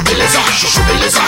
beleza, chuchu beleza.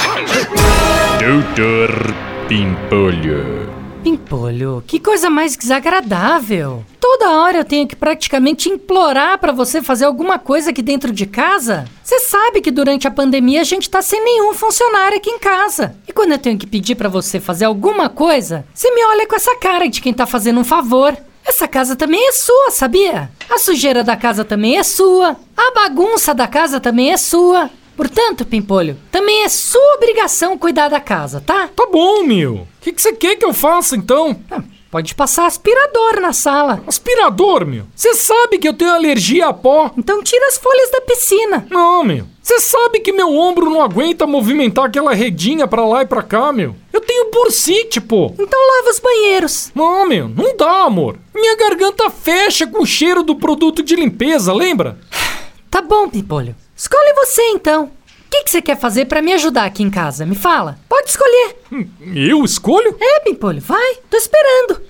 Doutor Pimpolho. Pimpolho, que coisa mais desagradável. Toda hora eu tenho que praticamente implorar pra você fazer alguma coisa aqui dentro de casa. Você sabe que durante a pandemia a gente tá sem nenhum funcionário aqui em casa. E quando eu tenho que pedir pra você fazer alguma coisa, você me olha com essa cara de quem tá fazendo um favor. Essa casa também é sua, sabia? A sujeira da casa também é sua. A bagunça da casa também é sua. Portanto, Pimpolho, também é sua obrigação cuidar da casa, tá? Tá bom, meu. O que que você quer que eu faça então? Ah, Pode passar aspirador na sala. Aspirador, meu. Você sabe que eu tenho alergia a pó. Então tira as folhas da piscina. Não, meu. Você sabe que meu ombro não aguenta movimentar aquela redinha pra lá e pra cá, meu. Eu tenho bursite, pô. Então lava os banheiros. Não, meu, não dá, amor. Minha garganta fecha com o cheiro do produto de limpeza, lembra? Tá bom, Pimpolho. Escolhe você então. O que, que você quer fazer pra me ajudar aqui em casa? Me fala. Pode escolher. Hum, Eu escolho? É, Pimpolho, vai. Tô esperando.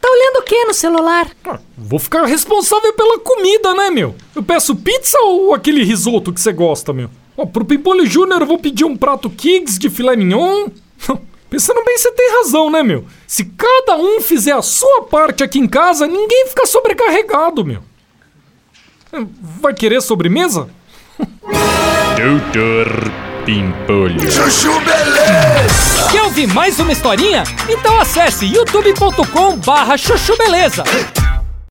Tá olhando o que no celular? Ah, Vou ficar responsável pela comida, né, meu? Eu peço pizza ou aquele risoto que você gosta, meu? Ó, pro Pimpolho Júnior eu vou pedir um prato Kiggs de filé mignon. Pensando bem, você tem razão, né, meu? Se cada um fizer a sua parte aqui em casa, ninguém fica sobrecarregado, meu. Vai querer sobremesa? Doutor Pimpolho. Chuchu beleza. Quer ouvir mais uma historinha? Então acesse youtube.com barra chuchu beleza.